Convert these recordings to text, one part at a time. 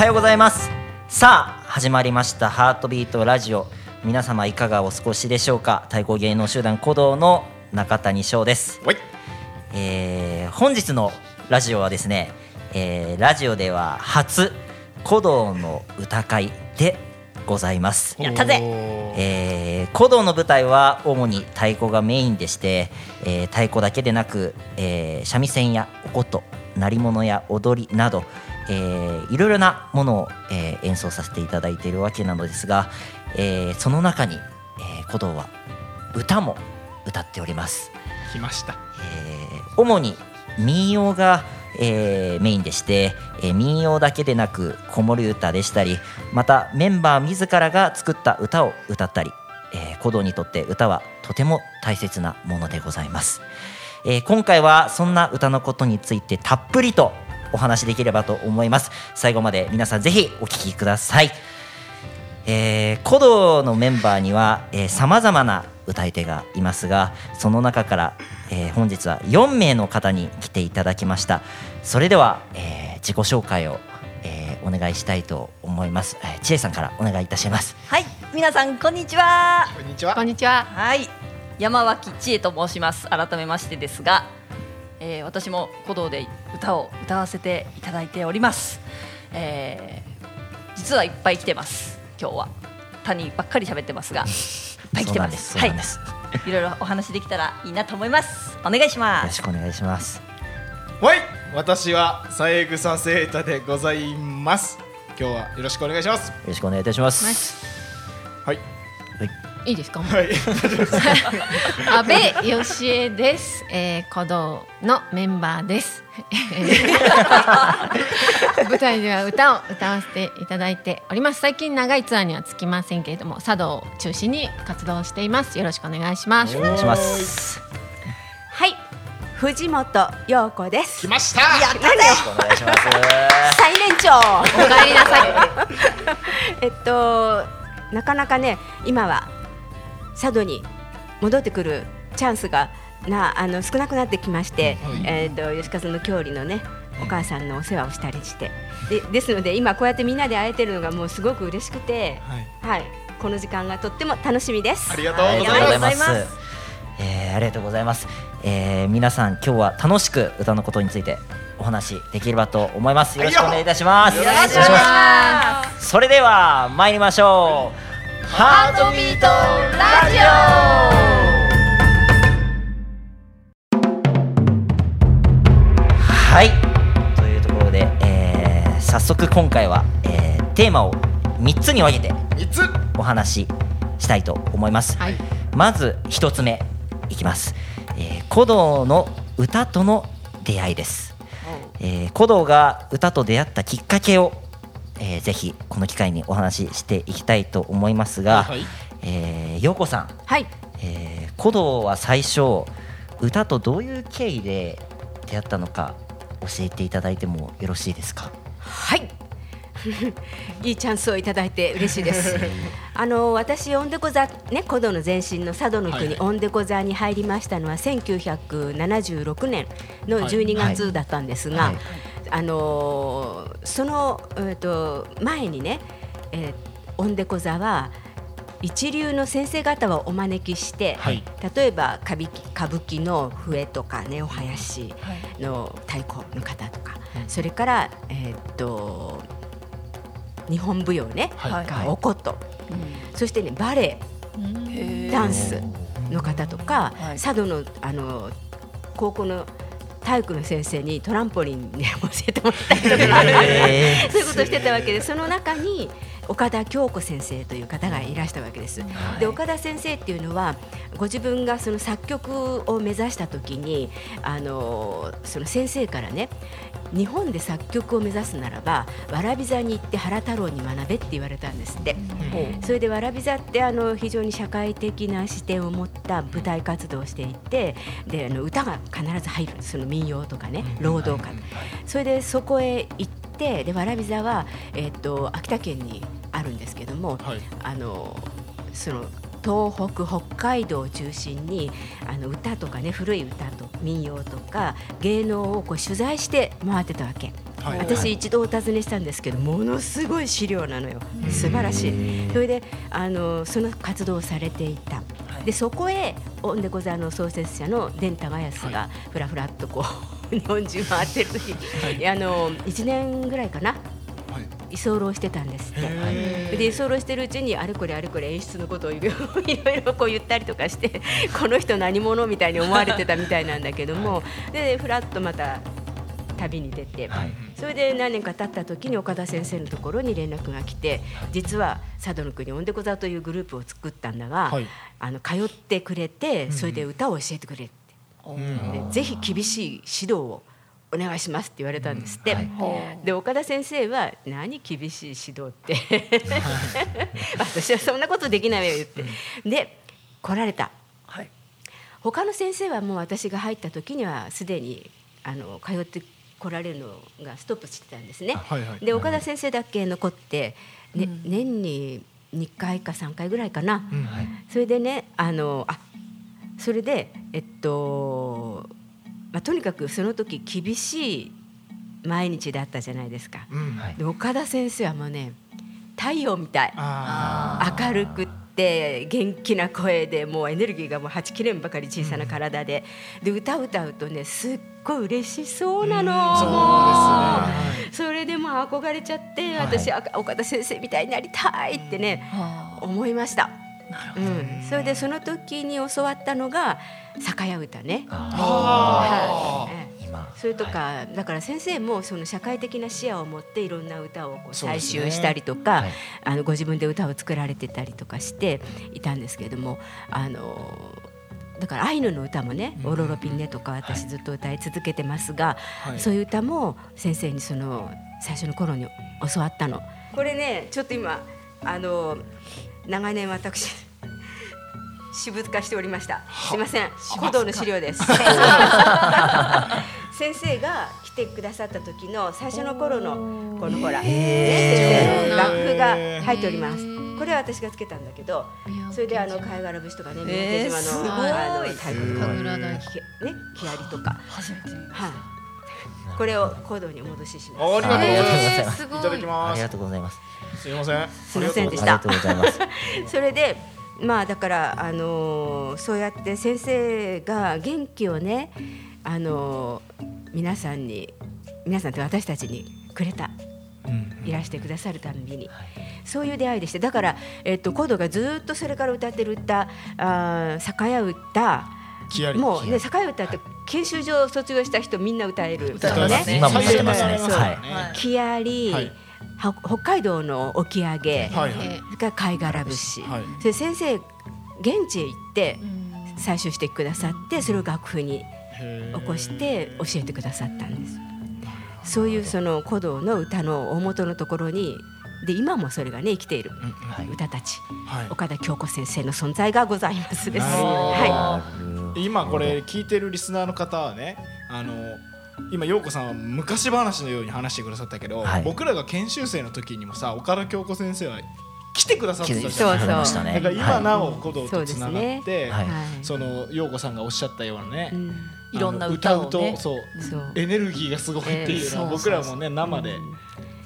はようございます。さあ始まりましたハートビートラジオ。皆様いかがお過ごしでしょうか？太鼓芸能集団鼓動の中谷翔です、はい。えー本日のラジオはですね、えーラジオでは初鼓動の歌会でございます。やったぜ。えー、鼓動の舞台は主に太鼓がメインでして、えー太鼓だけでなく、えー三味線やお琴鳴り物や踊りなど、えーいろいろなものを、えー演奏させていただいているわけなのですが、えーその中に、えー鼓動は歌も歌っております。来ましたえー主に民謡が、えーメインでして、えー民謡だけでなく子守歌でしたりまたメンバー自らが作った歌を歌ったり、えー鼓動にとって歌はとても大切なものでございます、えー今回はそんな歌のことについてたっぷりとお話しできればと思います。最後まで皆さんぜひお聞きください。えー、鼓動のメンバーにはさまざまな歌い手がいますがその中から、えー本日は4名の方に来ていただきました。それでは、えー自己紹介を、えーお願いしたいと思います、えー、千恵さんからお願いいたします。はい、皆さんこんにちは。こんにちは。こんにちは。はい、山脇千恵と申します。改めましてですが、えー私も鼓動で歌を歌わせていただいております。えー実はいっぱい来てます。今日は谷ばっかり喋ってますが、いっぱい来てます。そうなんですそうなんですいろいろお話できたらいいなと思います。お願いしよろます。しくお願いしますはい私は三枝草セータでございます今日はよろしくお願いしますよろしくお願いいたしますはいいいですか？はい 阿部義恵です。えー、鼓動のメンバーです。舞台では歌を歌わせていただいております。最近長いツアーにはつきませんけれども、茶道を中心に活動しています。よろしくお願いします。お願いしますはい、藤本陽子です来。ましたやったね。よろしくお願いします最年長。お帰りなさい。えっとなかなかね今は佐渡に戻ってくるチャンスがなあの少なくなってきまして、はいえっと吉和の郷里のねお母さんのお世話をしたりしてでですので今こうやってみんなで会えてるのがもうすごく嬉しくて、はいはい、この時間がとっても楽しみです。ありがとうございますがとうございます。えー、ありがとうございます。えー、皆さん今日は楽しく歌のことについてお話しできればと思います。よろしくお願いいたします。よろしくお願いしますお願いしますそれでは参りましょう。ハートビートラジオ。はい。というところで、えー、早速今回は、えー、テーマを三つに分けて三つお話ししたいと思います。はい。まず一つ目いきます、えー、鼓動の歌との出会いです、えー、鼓動が歌と出会ったきっかけを、えー、ぜひこの機会にお話ししていきたいと思いますが、はいえー、陽子さん、はい、えー、鼓動は最初歌とどういう経緯で出会ったのか教えていただいてもよろしいですか？はい。いいチャンスをいただいて嬉しいです。あの私オンデコ座ね古道の前身の佐渡の国、はいはい。オンデコ座に入りましたのは1976年の12月だったんですが、はいあのーそのえっ、と前にね、えー、オンデコ座は一流の先生方をお招きして、はい。例えば歌舞伎歌舞伎の笛とかねお囃子の太鼓の方とか、それからえーっと日本舞踊ね、はい。がお琴、そしてねバレエダンスの方とか、はい。佐渡のあの高校の体育の先生にトランポリンで教えてもらったりとか、え そういうことをしてたわけでその中に岡田京子先生という方がいらしたわけです。で岡田先生っていうのはご自分がその作曲を目指した時にあのその先生からね日本で作曲を目指すならばわらび座に行って原太郎に学べって言われたんですって。それでわらび座ってあの非常に社会的な視点を持った舞台活動をしていてであの歌が必ず入るその民謡とかね労働歌。それでそこへ行ってでわらび座は、えっと秋田県にあるんですけども、はい。あのその東北北海道を中心にあの歌とかね古い歌と民謡とか芸能をこう取材して回ってたわけ。はい。私一度お尋ねしたんですけどものすごい資料なのよ。素晴らしい。それであのその活動をされていた。でそこへオンデコザの創設者の伝高安がふらふらっとこう 日本中回ってる時、あの1年ぐらいかなはい居候してたんですって。へで居候してるうちにあれこれあれこれ演出のことをいろいろこう言ったりとかして この人何者みたいに思われてたみたいなんだけども、でふらっとまた旅に出て、はい。それで何年か経った時に岡田先生のところに連絡が来て実は佐渡の国オンデコザというグループを作ったんだが、はい。あの通ってくれてそれで歌を教えてくれって、でぜひ厳しい指導をお願いしますって言われたんですって、で岡田先生は「何厳しい指導って？私はそんなことできないわよ」言って、で来られた。はい。他の先生はもう私が入った時にはすでにあの通って来られるのがストップしてたんですね。はいはい。で岡田先生だけ残って、ね年に2回か3回ぐらいかな、うん。それでねあのあそれでえっと、まあ、とにかくその時厳しい毎日だったじゃないですか。うん。はい。で岡田先生はもうね太陽みたい。あ明るくって元気な声でもうエネルギーがもうはちきれんばかり小さな体で、で歌う歌うとねすっごい嬉しそうなの、うんそうもですね。うそれでもう憧れちゃって、はい。岡田先生みたいになりたいってね、は思いました。うん、それでその時に教わったのが酒屋歌ね。あはい。それとか、だから先生もその社会的な視野を持っていろんな歌をこう採集したりとか、はい。あのご自分で歌を作られてたりとかしていたんですけれどもあのだからアイヌの歌もね「オロロピンネ」とか私ずっと歌い続けてますが、はい。そういう歌も先生にその最初の頃に教わったの。これねちょっと今あの長年私 私物化しておりました。すいません。古道の資料です。先生が来てくださった時の最初の頃のこのほら、楽譜が入っております。これは私がつけたんだけど、それであの貝殻節とかね、三えー宅島すごいのあの太鼓とかね木遣りとか、初めてはい。これを古道にお戻しします。ありがとうございますいいただきあますりがとうございますすいません。すいませんでした。ありがとうございます。それでまあだからあのーそうやって先生が元気をねあのー皆さんに皆さんって私たちにくれたいらしてくださるたんびに、そういう出会いでしてだから、えっと、コードがずっとそれから歌ってる歌あー酒屋歌もうね酒屋歌って研修所を卒業した人みんな歌える。歌えますね。今も歌ってますね。そうはい。はい木やり、はい。は北海道の沖上げ、はいはい。それから貝殻節、はい。それ先生現地へ行って採集してくださってそれを楽譜に起こして教えてくださったんです。そういうその古道の歌の大元のところにで今もそれがね生きているはい歌たち、はい。岡田京子先生の存在がございますです。は今これ聞い。てるリスナーの方はねあの今陽子さんは昔話のように話してくださったけど、はい。僕らが研修生の時にもさ岡田京子先生は来てくださってたじゃそうそうないましたね。だから今なお古道そうですとつながねって、はい。はい。その陽子さんがおっしゃったようなね、うん。いろんな歌をね。あの歌うとそうそう。エネルギーがすごいっていうのはえー僕らもね生で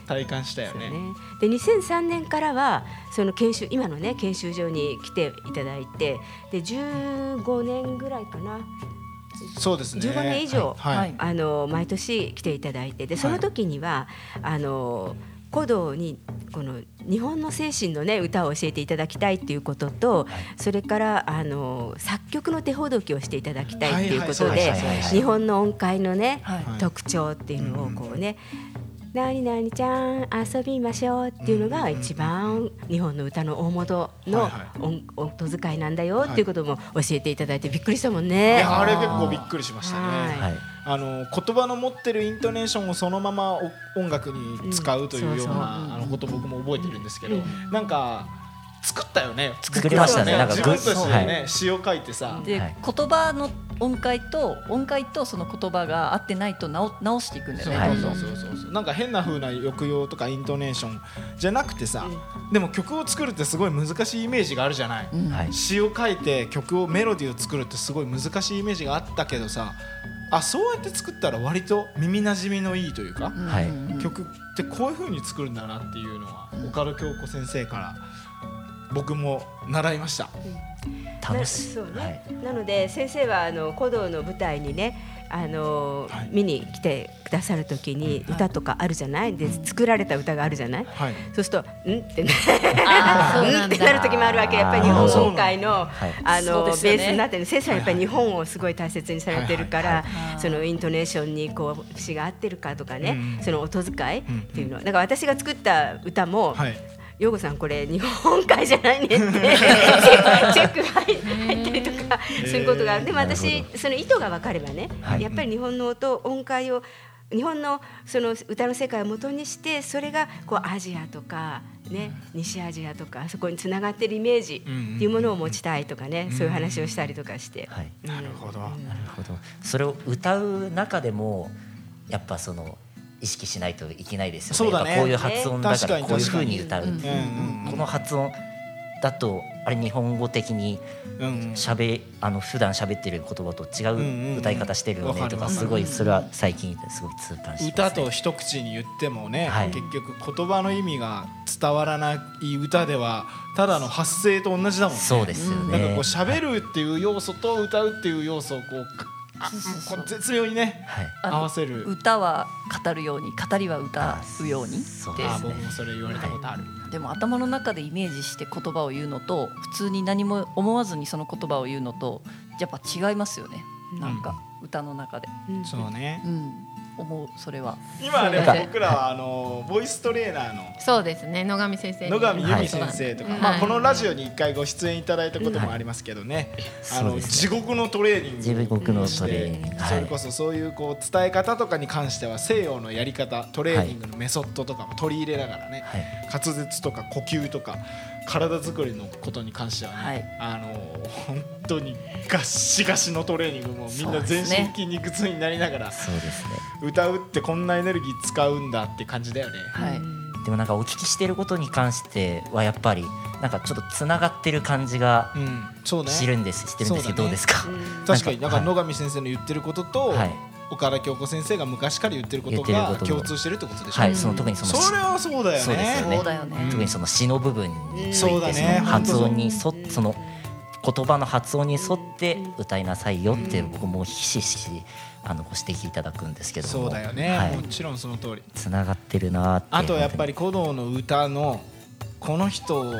体感したよね。ね、で2003年からはその研修今のね研修所に来ていただいてで15年ぐらいかなそうですね。15年以上はい。はい。あの毎年来ていただいてでその時には、あの古道にこの日本の精神のね歌を教えていただきたいっていうことと、それからあの作曲の手ほどきをしていただきたいっていうことはいで日本の音階のね、特徴っていうのをこうね「何々ちゃん遊びましょう」っていうのが一番日本の歌の大元のはいは音音遣いなんだよっていうことも教えていただいてびっくりしたもんいね。やあれ結構びっくりしましたね。はい。はい。あの言葉の持ってるイントネーションをそのままお音楽に使うというようなあのこと僕も覚えてるんですけど、なんか作ったよね。作りましたね。なんか自分たちでグね詩を書いてさ。で、はい。言葉の音階と音階とその言葉が合ってないと直直していくんだよね、はいそうそうそう。そうなんか変な風な抑揚とかイントネーションじゃなくてさ、でも曲を作るってすごい難しいイメージがあるじゃない、うん。はい。詩を書いて曲をメロディーを作るってすごい難しいイメージがあったけどさあそうやって作ったら割と耳なじみのいいというか、はいうん。曲ってこういう風に作るんだなっていうのは、岡田京子先生から僕も習いました。楽しそうね、はい。なので先生はあの古道の舞台にねあの、はい。見に来てくださる時に歌とかあるじゃない？で作られた歌があるじゃない？はい。そうすると「ん?」ってね うなんってなる時もあるわけ。やっぱり日本音階のはい。あの、ベースになってる。先生はやっぱり日本をすごい大切にされてるから、はいはい。はいそのイントネーションにこう節が合ってるかとかね、うん。その音遣いっていうのは。だから私が作った歌も、はい。陽子さんこれ日本海じゃないねって チェックが入入ったりとかそういうことがあるでも私ほその意図が分かればね、はい。やっぱり日本の音音階を日本のその歌の世界を元にしてそれがこうアジアとか、ね、西アジアとかそこにつながってるイメージっていうものを持ちたいとかね、そういう話をしたりとかして。はい。なるほど。なるほど。それを歌う中でもやっぱその意識しないといけないですよね。そうだね。こういう発音だからにこういうふうに歌う、この発音だとあれ日本語的にうんうん。喋あの普段喋ってる言葉と違う歌い方してるよねとかすごいそれは最近すごい痛感しね、歌と一口に言ってもね、はい。結局言葉の意味が伝わらない歌ではただの発声と同じだもんね。そうですよねなんかこう喋るっていう要素と歌うっていう要素をこうこう絶妙にねはい。合わせる。歌は語るように語りは歌うようにそうであ僕もそれ言われたことある。でも頭の中でイメージして言葉を言うのと普通に何も思わずにその言葉を言うのとやっぱ違いますよね。なんか歌の中で、うんそうね。う。ん、思うそれは。今で。す僕らはあのボイストレーナーの。そうですね。野上先生に。野上由美先生とか、はい。まあ、このラジオに一回ご出演いただいたこともありますけどね、あの地獄のトレーニング。地獄のしトレーニング。てはい。それこそそういうこう伝え方とかに関しては西洋のやり方トレーニングのメソッドとかも取り入れながらね、はい。滑舌とか呼吸とか体作りのことに関してはね、はい。あの本当にガッシガシのトレーニングもみんな全身筋肉痛になりながらそうですね歌うってこんなエネルギー使うんだって感じだよね。はい。でもなんかお聞きしてることに関してはやっぱりなんかちょっとつながってる感じがうん、そうね。知るんです。してるんですけどそうだね。どうですか？確かに。だからはい。野上先生の言ってることと、はい。岡田京子先生が昔から言ってることが共通してるってことでしょ、はい。その特にそのそれはそうだよね。そうですよね。そうだよね。特にその詩の部分につそうだいてね。その発音に沿っその言葉の発音に沿って歌いなさいよって僕もひしひしあのご指摘いただくんですけども。そうだよね、はい。もちろんその通り。つながってるなーってあとやっぱりり古道の歌のこの人を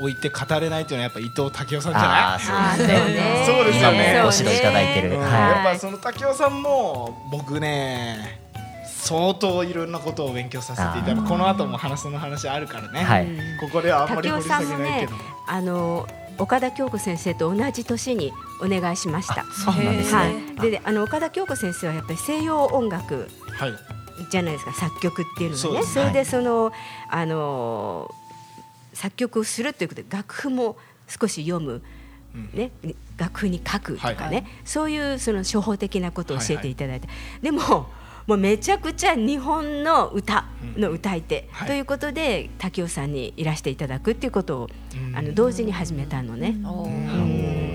置いて語れないっていうのはやっぱ伊藤武雄さんじゃない？ああそうあーそうね。そうですよね。ご指導いただいてるうん。はやっぱその武雄さんも僕ね相当いろんなことを勉強させていただこの後も話その話あるからね、はい。ここではあんまり掘り下げないけど。も、あの岡田京子先生と同じ年にお願いしました。そうなんですね。はい。で、あの岡田京子先生はやっぱり西洋音楽はい。じゃないですか作曲っていうのがね。そうですそれでその、あの作曲をするということで楽譜も少し読む。うん。ね、楽譜に書くとかね、はいはそういうその初歩的なことを教えていただいて、でももうめちゃくちゃ日本の歌の歌い手、はい。ということで滝尾さんにいらしていただくっていうことを、うん。あの同時に始めたのね。うん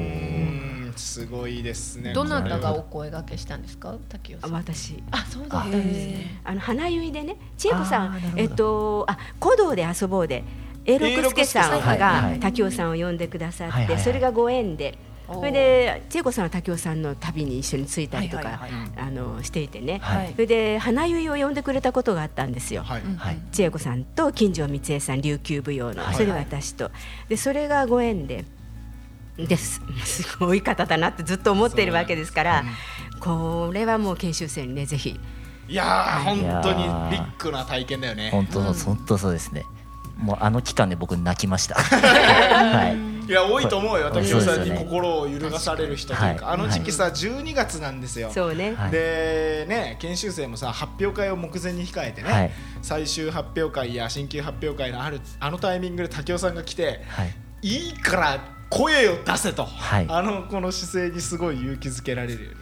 すごいですね。どなたがお声掛けしたんですか？滝尾さあん。私。あそうだったんですね。あの花結いでね千恵子さんえっとあ古道で遊ぼうで永六輔さんがはい滝尾さんを呼んでくださはいはいはい。ってそれがご縁でそれで千恵子さんは滝尾さんの旅に一緒に着いたりとかはいはいはい。あのしていてね。はい。それで花結いを呼んでくれたことがあったんですよ。はい、はい。千恵子さんと金城光恵さん琉球舞踊の。はい。それで私と。でそれがご縁でです。すごい方だなってずっと思っているわけですからこれはもう研修生にねぜひ。いやー本当にビッグな体験だよね。本当、本当そうですね。もうあの期間で僕泣きました。はい。いや多いと思うよ。竹雄さんに心を揺るがされる人というか、はいあの時期さ12月なんですよ、そうね。はい。でね研修生もさ発表会を目前に控えてね、はい。最終発表会や新旧発表会のあるあのタイミングで武雄さんが来てはい。いいから声を出せと、はい。あのこの姿勢にすごい勇気づけられるよね、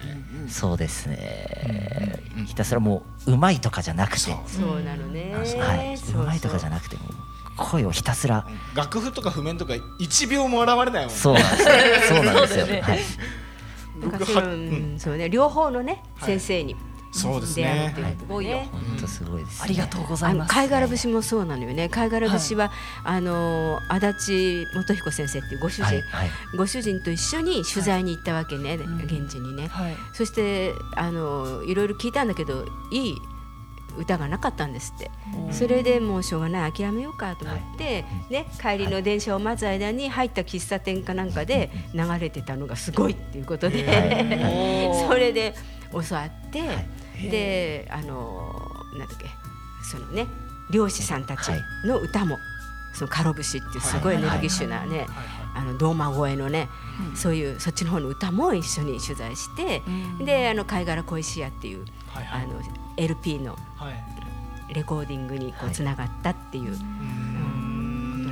そうですね。ひたすらもううまいとかじゃなくて。そうなのね。はい、そうまいとかじゃなくてもう声をひたすら。楽譜とか譜面とか1秒も現れないもんね。そうなんですよ。そうなんですよ。ね。はい。僕なんかそのはうん。そうね。両方のねはい。先生にそうですね。っていうことでね。本当すごいです、ね。ありがとうございます。貝殻節もそうなのよね。貝殻節は、あの足立元彦先生っていうご主人、はいはい。ご主人と一緒に取材に行ったわけね、ん。現地にね、はい。そしてあのいろいろ聞いたんだけどいい歌がなかったんですって。それでもうしょうがない諦めようかと思って、ね、帰りの電車を待つ間に入った喫茶店かなんかで流れてたのがすごいっていうことで、それで教わって、であのなんだっけそのね漁師さんたちの歌も、そのカロ節っていうすごいエネルギッシュなね、あの胴間声のね、そういうそっちの方の歌も一緒に取材して、であの貝殻恋し屋っていう、はいはい。あの LP のはい。レコーディングにこうつながったっていう、ことな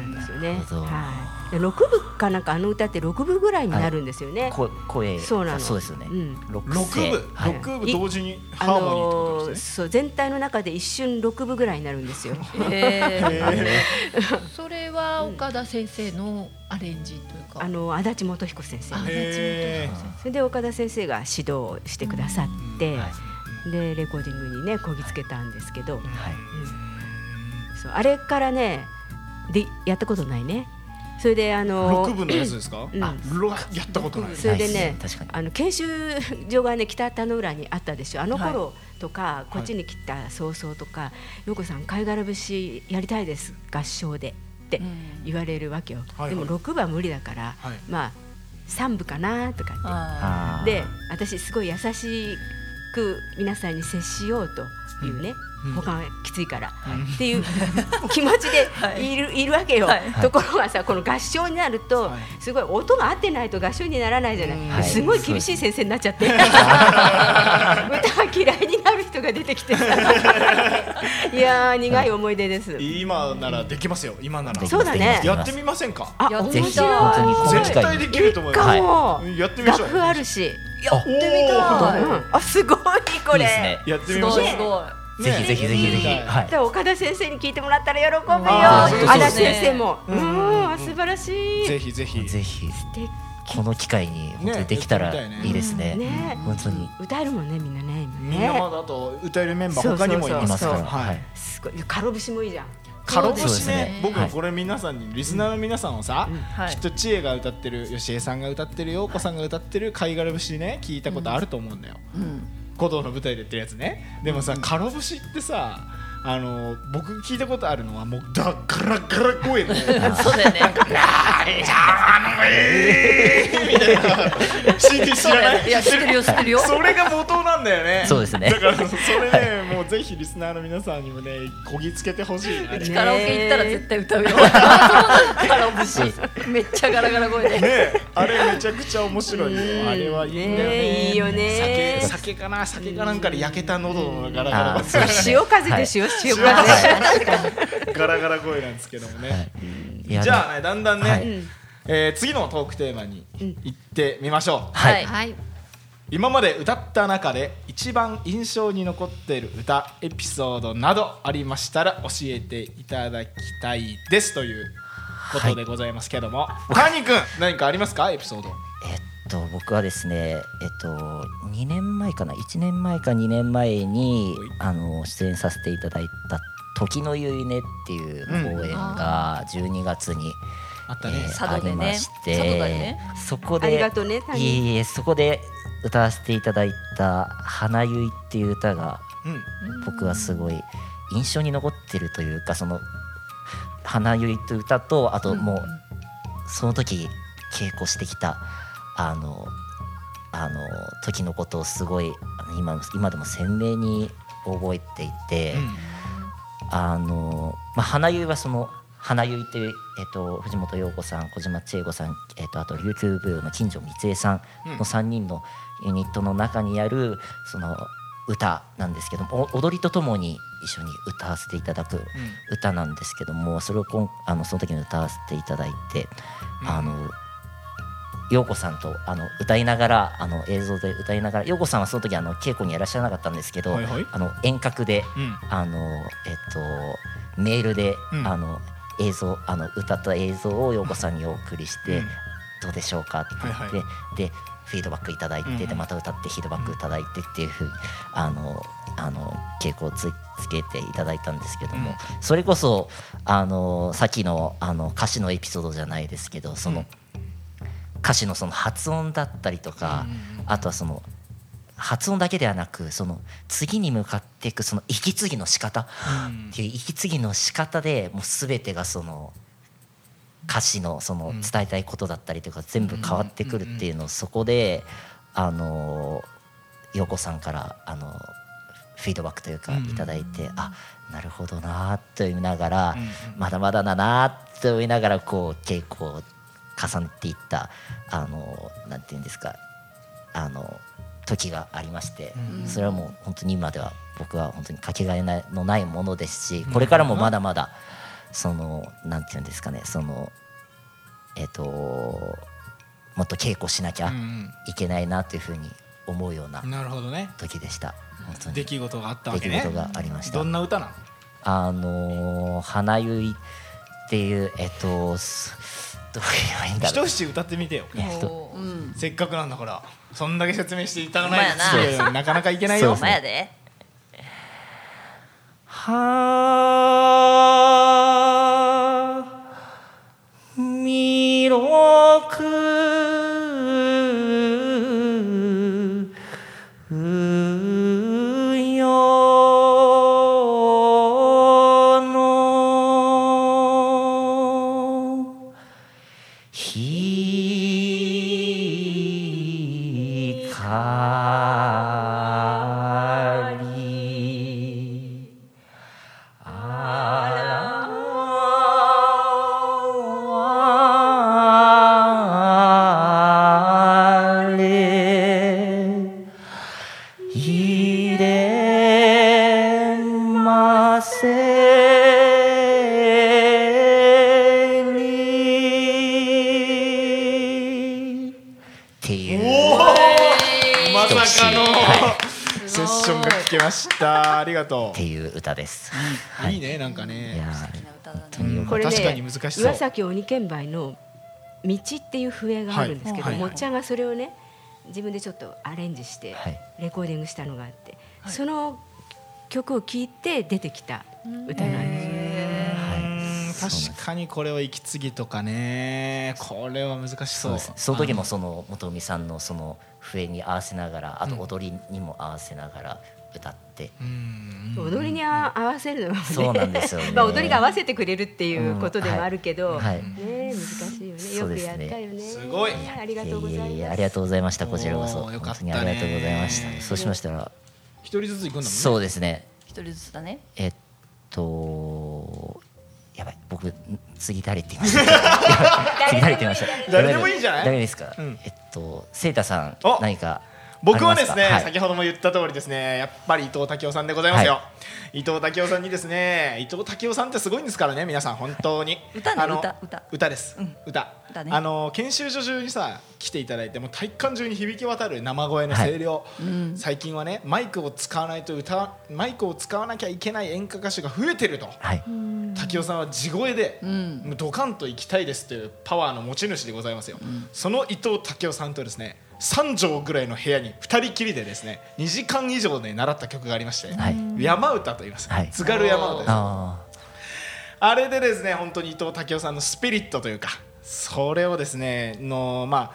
んですよね。はい、で6部かなんかあの歌って6部ぐらいになるんですよね。こ声。そうなの。そうですよね。うん。部。はい。六部同時にあハーモニーってことですね。そう全体の中で一瞬6部ぐらいになるんですよ。それは岡田先生のアレンジというか。あの足立元彦先生それで岡田先生が指導をしてくださって、はい。でレコーディングにねこぎつけたんですけど、はい。そうあれからねでやったことないねそれであの六部のやつですか？うん。あろやったことない。それでね確かに。あの研修所がね北田の浦にあったでしょ？あの頃とか、こっちに来た早々とか「陽子さん貝殻節やりたいです合唱で」って言われるわけよ、はいはい。でも6部は無理だから、はい。まあ3部かなとかって。で私すごい優しく皆さんに接しようというね、他がきついから、っていう気持ちでい。る,、い、るわけよ、はい。ところがさこの合唱になると、はい。すごい音が合ってないと合唱にならないじゃない、はい。すごい厳しい先生になっちゃって。歌が嫌いになる人が出てきてさ。いやー苦い思い出です。今ならできますよ。今なら。そうだね。やってみませんか？あやってぜひ面白い。絶対できると思います。やってみましょう。楽譜あるし、やってみたい。うん。あすごいこれ。いいですね。やってすみましょう。ごい。すごいぜひぜひぜひぜひね。はい。で岡田先生に聞いてもらったら喜ぶよ。あー足立そうですね先生も。うん、素晴らしい。ぜひぜひ。ぜひ。この機会に本当にできたらいね。いいですね。ね。本当に。歌えるもんねみんなねみんな。だあと歌えるメンバー他にもいいますすから。ら。ははい。い。すごい。カロ節もいいじゃん。カロ節ねね。僕はい。これ皆さんにリスナーの皆さんをさはい。きっと知恵が歌ってる吉江さんが歌ってる陽子さんが歌ってる貝殻節ね聞いたことあると思うんだよ。うん鼓動の舞台でやってるやつね。でもさカロ節ってさあの僕聞いたことあるのはもうだガラガラ声で。そうだよね。みたいな。CD 知らない？いや知ってるよ知ってるよ。それが元なんだよね。そうですね。だからそれねもうぜひリスナーの皆さんにもねこぎつけてほしいな。あれねカラオケ行ったら絶対歌うよ。カラオケめっちゃガラガラ声で。ねあれめちゃくちゃ面白い。よあれはいいんだよね。ねいいよね。酒酒かな？酒かなんかで焼けた喉のガラガラ。あーそうですね。潮風ですよ潮風。ガラガラ声なんですけどもね、じゃあねだんだんね、はい。えー次のトークテーマに行ってみましょう、はい。はい。今まで歌った中で一番印象に残っている歌エピソードなどありましたら教えていただきたいですということでございますけども、カーニー君何かありますか？エピソードえっと僕はですねえっと2年前かな？1年前か2年前にはい。あの出演させていただいた「時の結ね」っていう公演が12月に、あったね、えーありましてね。そこでありがとうねいえいえそこで歌わせていただいた「花結い」っていう歌がうん。僕はすごい印象に残ってるというかその「花結い」という歌とあともうその時稽古してきたあのあの時のことをすごい今今でも鮮明に覚えていて、あの、まあ、花結いはその花結いっていう、えっと藤本陽子さん小島千恵子さん、えっとあと琉球舞踊の金城光恵さんの3人のユニットの中にあるその歌なんですけどもお踊りとともに一緒に歌わせていただく歌なんですけどもそれをこんあのその時に歌わせていただいて、あの陽子さんとあの歌いながらあの映像で歌いながら陽子さんはその時あの稽古にいらっしゃらなかったんですけど、はいはい。あの遠隔で、うん。あのえっとメールで、うん。あの映像あの歌った映像を陽子さんにお送りして、どうでしょうかって言って、はいはでフィードバックいただいて、うんでまた歌ってフィードバックいただいてっていうふうにあのあの稽古をつつけていただいたんですけども、それこそあのさっきのあの歌詞のエピソードじゃないですけどその、歌詞のその発音だったりとか、あとはその発音だけではなくその次に向かっていくその息継ぎの仕方っていう息継ぎの仕方でもう全てがその歌詞のその伝えたいことだったりとか全部変わってくるっていうのをそこであの陽子さんからあのフィードバックというかいただいてあなるほどなと言いながらまだまだだなと言いながらこう稽古を重ねていったあのなんていうんですかあの時がありましてそれはもう本当に今では僕は本当にかけがえのないものですしこれからもまだまだそのなんていうんですかねそのえっ、ともっと稽古しなきゃうんいけないなというふうに思うようななるほどね。時でした。本当に。出来事があったわけね。出来事がありました。どんな歌なの？あのー花結っていうえっ、とすどう言えばいいんだろう。一節歌ってみてよ。うん。せっかくなんだからそんだけ説明していただかないほんまやなかなかいけないよ。そうやで。はがとっていう歌です。うい。いねなんかいねや好きな歌だね。当によかっこれね確かに難しそう。岩崎鬼剣梅の「道」っていう笛があるんですけど、もっちゃんがそれをね自分でちょっとアレンジしてはい。レコーディングしたのがあって、その曲を聴いて出てきた歌なんです確かにこれは息継ぎとかね。これは難しそそううです。ねその時もその元海さんのその笛に合わせながらあと踊りにも合わせながら歌って、うん。踊りにあ合わせるのはね。そうなんですよね。まあ踊りが合わせてくれるっていうことでもあるけど、うんはい。ね難しいよね。よくそうですね。やったよね。すごい。ありがとうございます。いえいえありがとうございましたこちらこそ。おーよかったね。本当にありがとうございました。そうしましたら。一人ずつ行くんだもんね。そうですね。一人ずつだね。えっとやばい。僕次誰って言いました。やばい次誰って言いました。誰でもいいんじゃない？誰ですか、うん。えっとセイタさんお。何か僕はですね、はい。先ほども言った通りですねやっぱり伊藤武雄さんでございますよ、伊藤武雄さんにですね伊藤武雄さんってすごいんですからね皆さん本当に。歌ねあの歌歌。歌です、うん。歌。歌ね。あの研修所中にさ来ていただいてもう体育館中に響き渡る生声の声量、うん。最近はねマイクを使わないと歌マイクを使わなきゃいけない演歌歌手が増えてると。はい。武雄さんは地声で、うん。もうドカンと行きたいですというパワーの持ち主でございますよ、その伊藤武雄さんとですね3畳ぐらいの部屋に2人きりでですね2時間以上で習った曲がありまして、はい。山歌と言います、はい。津軽山歌です。ああれでですね本当に伊藤武雄さんのスピリットというかそれをですねのまあ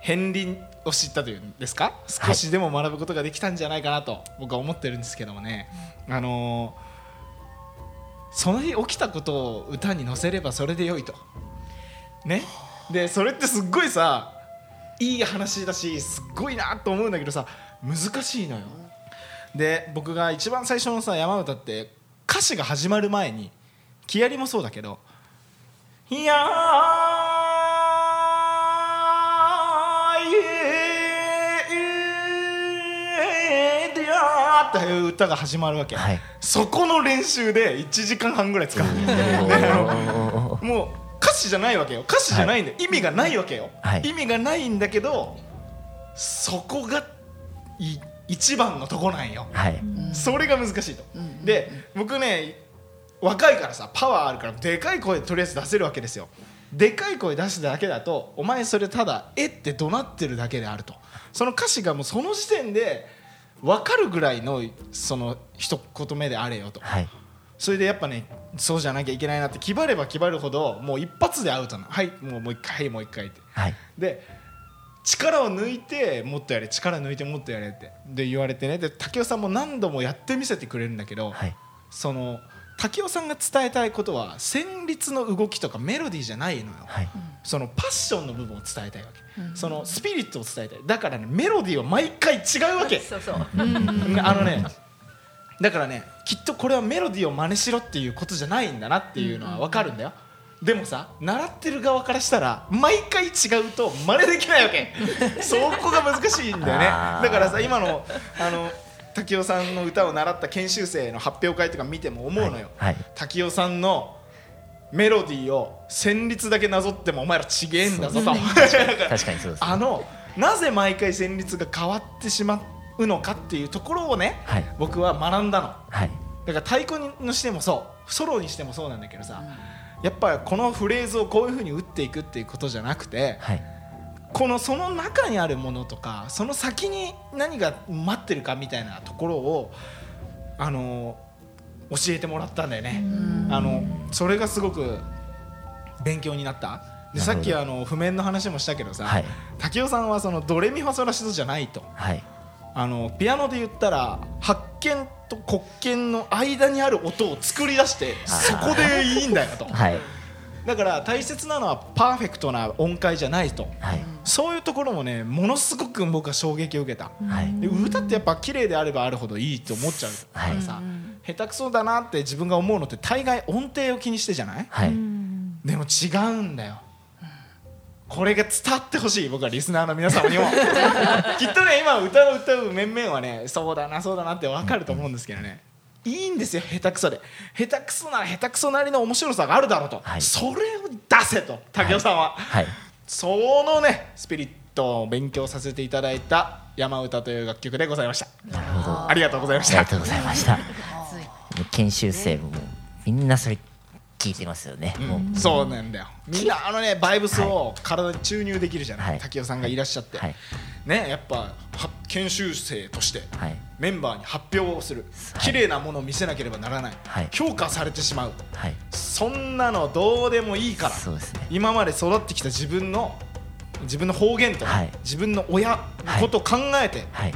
片鱗を知ったというんですか？少しでも学ぶことができたんじゃないかなと僕は思ってるんですけどもね、あのーその日起きたことを歌に乗せればそれでよいと。ね？でそれってすっごいさいい話だしすっごいなと思うんだけどさ難しいのよ。で僕が一番最初のさ山歌って歌詞が始まる前に木遣りもそうだけど「いやーいでやー」っていう歌が始まるわけ、はいそこの練習で1時間半ぐらい使うもう詞じゃないわけよ。歌詞じゃないんで、意味がないわけよ、はい。意味がないんだけどそこがい一番のとこなんよ、はい。それが難しいと、で僕ね若いからさパワーあるからでかい声とりあえず出せるわけですよ。でかい声出しただけだとお前それただえって怒鳴ってるだけであると。その歌詞がもうその時点で分かるぐらいのその一言目であれよと。はい。それでやっぱねそうじゃなきゃいけないなって気張れば気張るほどもう一発でアウトなはいもうもう一回はいもう一回って。はい。で力を抜いてもっとやれ力抜いてもっとやれってで言われてね。で武雄さんも何度もやってみせてくれるんだけど、はい。その武雄さんが伝えたいことは旋律の動きとかメロディーじゃないのよ、はい。そのパッションの部分を伝えたいわけ、そのスピリットを伝えたい。だからねメロディーは毎回違うわけ。そうそう。ねあのねだからねきっとこれはメロディーを真似しろっていうことじゃないんだなっていうのは分かるんだよ、でもさ習ってる側からしたら毎回違うと真似できないわけそこが難しいんだよね。だからさ今のあの滝雄さんの歌を習った研修生の発表会とか見ても思うのよ、はい滝雄さんのメロディーを旋律だけなぞってもお前らちげえんだぞと。確かにそうですあのなぜ毎回旋律が変わってしまうのかっていうところをね、はい。僕は学んだの。はい。だから太鼓にしてもそう。ソロにしてもそうなんだけどさ、やっぱりこのフレーズをこういうふうに打っていくっていうことじゃなくてはい。このその中にあるものとかその先に何が待ってるかみたいなところをあの教えてもらったんだよね。あのそれがすごく勉強になった。でさっきあの譜面の話もしたけどさ、はい。竹雄さんはそのドレミファソラシドじゃないと。はいあのピアノで言ったら発見と黒鍵の間にある音を作り出してそこでいいんだよと。はい。だから大切なのはパーフェクトな音階じゃないと。はい。そういうところもねものすごく僕は衝撃を受けた。はい。で歌ってやっぱ綺麗であればあるほどいいって思っちゃうからさ、下手くそだなって自分が思うのって大概音程を気にしてじゃない？はい。でも違うんだよこれが伝わってほしい僕はリスナーの皆様にも。きっとね今歌を歌う面々はねそうだなそうだなって分かると思うんですけどね。いいんですよ下手くそで。下手くそなら下手くそなりの面白さがあるだろうと、はい。それを出せと武雄さんは、はい。そのねスピリットを勉強させていただいた「山歌」という楽曲でございました。なるほど。ありがとうございました。ありがとうございました。研修生もみんなそれ聞いてますよね。もう。うんそうなんだよ。みんなあのねバイブスを体に注入できるじゃない、はい。竹雄さんがいらっしゃって、はい。ねやっぱは研修生としてはい。メンバーに発表をする、はい。綺麗なものを見せなければならない、はい。評価されてしまう。はい。そんなのどうでもいいからね。今まで育ってきた自分の自分の方言と、はい。自分の親のことを考えて、はい。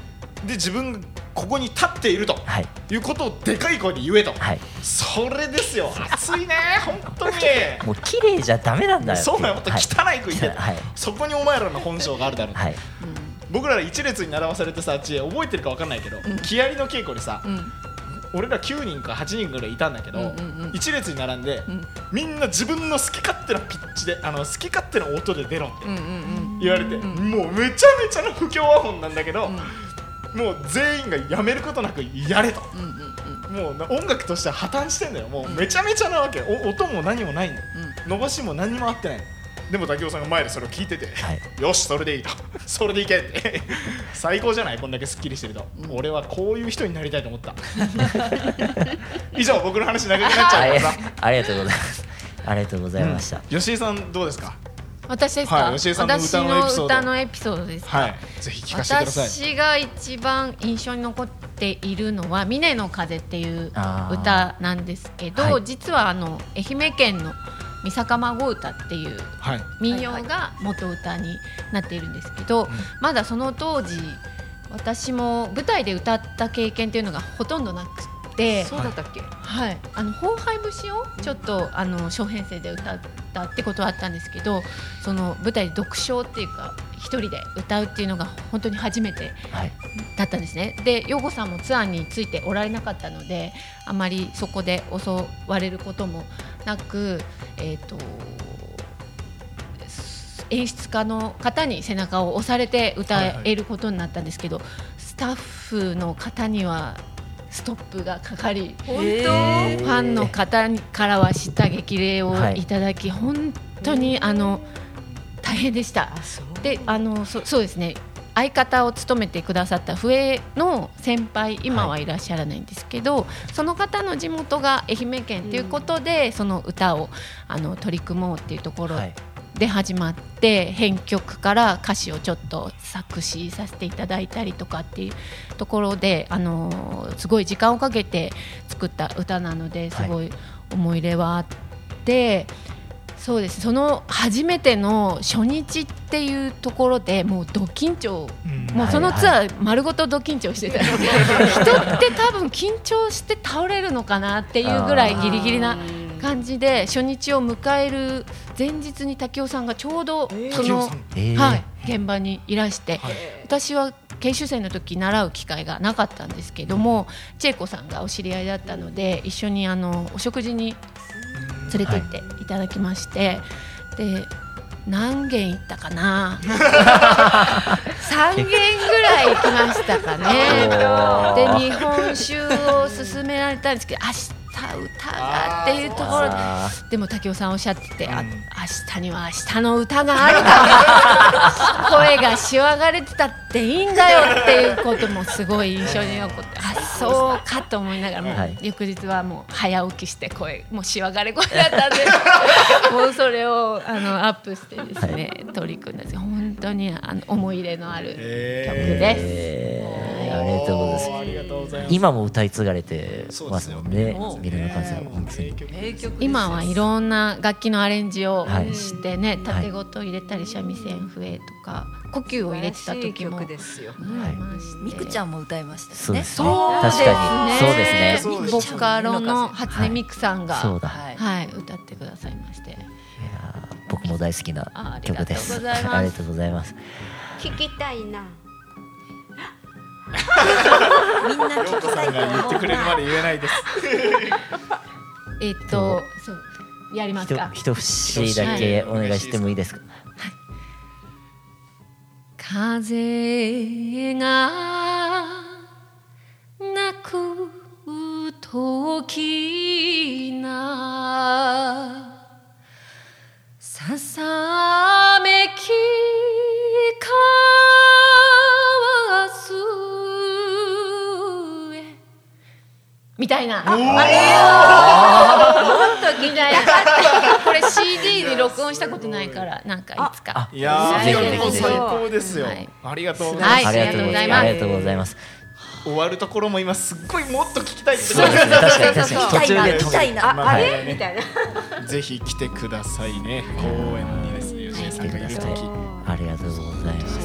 で自分がここに立っていると、はい。い、うことをでかい声で言えと、はい。それですよ。熱いね本当に。もう綺麗じゃダメなんだよそう。だよもっと汚い句言って、はい。そこにお前らの本性があるだろう、はい。僕ら一列に習わされてさ知恵覚えてるか分かんないけど、木遣りの稽古でさ、ん。俺ら9人か8人ぐらいいたんだけど、うんうんうん一列に並んで、ん。みんな自分の好き勝手なピッチであの好き勝手な音で出ろってうんうんうん言われて、もうめちゃめちゃな不協和音なんだけど、もう全員がやめることなくやれと、もうな音楽としては破綻してんだよ。もうめちゃめちゃなわけ。お音も何もないんだよ、伸ばしも何も合ってない。でも武雄さんが前でそれを聞いてて、はい。よしそれでいいと。それでいけって。最高じゃない？こんだけすっきりしてると、俺はこういう人になりたいと思った。以上僕の話長くなっちゃうからさ、ありがとうございます。ありがとうございました、吉井さんどうですか？私ですか、はい吉江さんの歌の歌のエピソードですか、はいぜひ聞かせてください。私が一番印象に残っているのは「峰の風」っていう歌なんですけど、はい。実はあの愛媛県の三坂孫歌っていうはい。民謡が元歌になっているんですけど、まだその当時私も舞台で歌った経験っていうのがほとんどなくてそうだったっけ？はい、あの崩廃節をちょっとあの小編成で歌ったってことはあったんですけどその舞台で独唱っていうか一人で歌うっていうのが本当に初めてはい。だったんですね。で陽子さんもツアーについておられなかったのであまりそこで襲われることもなくえっ、と演出家の方に背中を押されて歌えることになったんですけど、スタッフの方にはストップがかかり本当？ファンの方からは叱激励をはいいただき、本当にあの大変でした。あそう。であのそそうですね。相方を務めてくださった笛の先輩今はいらっしゃらないんですけど、その方の地元が愛媛県ということで、その歌をあの取り組もうっていうところはいで始まって編曲から歌詞をちょっと作詞させていただいたりとかっていうところで、あのーすごい時間をかけて作った歌なのですごい思い入れはあって。そうですその初めての初日っていうところでもうド緊張、もうそのツアー丸ごとド緊張してた、人って多分緊張して倒れるのかなっていうぐらいギリギリな感じで初日を迎える前日に竹雄さんがちょうどその、えーはい、現場にいらして、私は研修生の時習う機会がなかったんですけども千恵子さんがお知り合いだったので一緒にあのお食事に連れて行ってい。ただきまして、で何軒行ったかな？3軒ぐらい行きましたかね。で日本酒を勧められたんですけど明日歌がっていうところであでも武雄さんおっしゃってて、あ明日には明日の歌があるから 声がしわがれてたっていいんだよっていうこともすごい印象に残ってあそうかと思いながらもう、はい。翌日はもう早起きして声もうしわがれ声だったんでもうそれをあのアップしてですね、取り組んだんです。本当にあの思い入れのある曲です。えーありがとうございます。今も歌い継がれてますもんね。ミルの数は。本当に今はいろんな楽器のアレンジをはいしてね、縦ごと入れたり三味線笛とか呼吸を入れてた時も曲ですよ。ありまして。みくちゃんも歌いましたそうですね。そう確かに。そうですね。ボカロの初音ミクさんが、はい。はい、歌ってくださいまして。いやー僕も大好きな曲です。ありがとうございます。聞きたいな。みんな聞きたいと言って思うくれるまで言えないですえっと、そう、やりますひとか。一節だけお願いしてもいいですか？風が泣く時なささめき交みたいな。あれもっと聞きたい。これ CD に録音したことないから、なんかいつか。いやー最高ですよ、はい。ありがとうございます、はいありがとうございます。ありがとうございます。終わるところも今すっごいもっと聞きたいそうですね。確かに確かに。途中で聞きたい。なまあれ？みたいな。ぜひ来てくださいね。公演にですね。吉江さんがいる時ありがとうございます。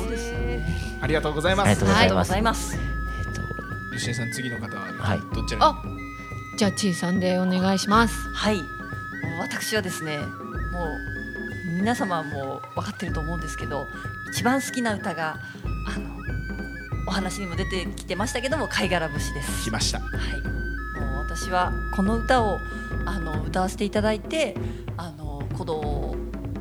ありがとうございます。ありがとうございます吉江さん次の方ははい。どちらに、あ、じゃあちいさんでお願いします。はい。もう私はですねもう皆様はもう分かってると思うんですけど一番好きな歌があのお話にも出てきてましたけども貝殻節です。来ました。はい、もう私はこの歌をあの歌わせていただいてあの鼓動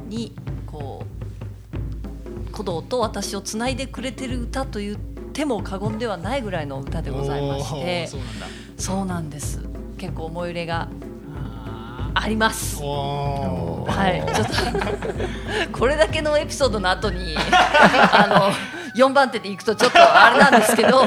にこう鼓動と私をつないでくれてる歌と言っても過言ではないぐらいの歌でございましてそうなんだそうなんです結構思い入れがあります。はい、ちょっと これだけのエピソードの後にあの4番手で行くとちょっとあれなんですけど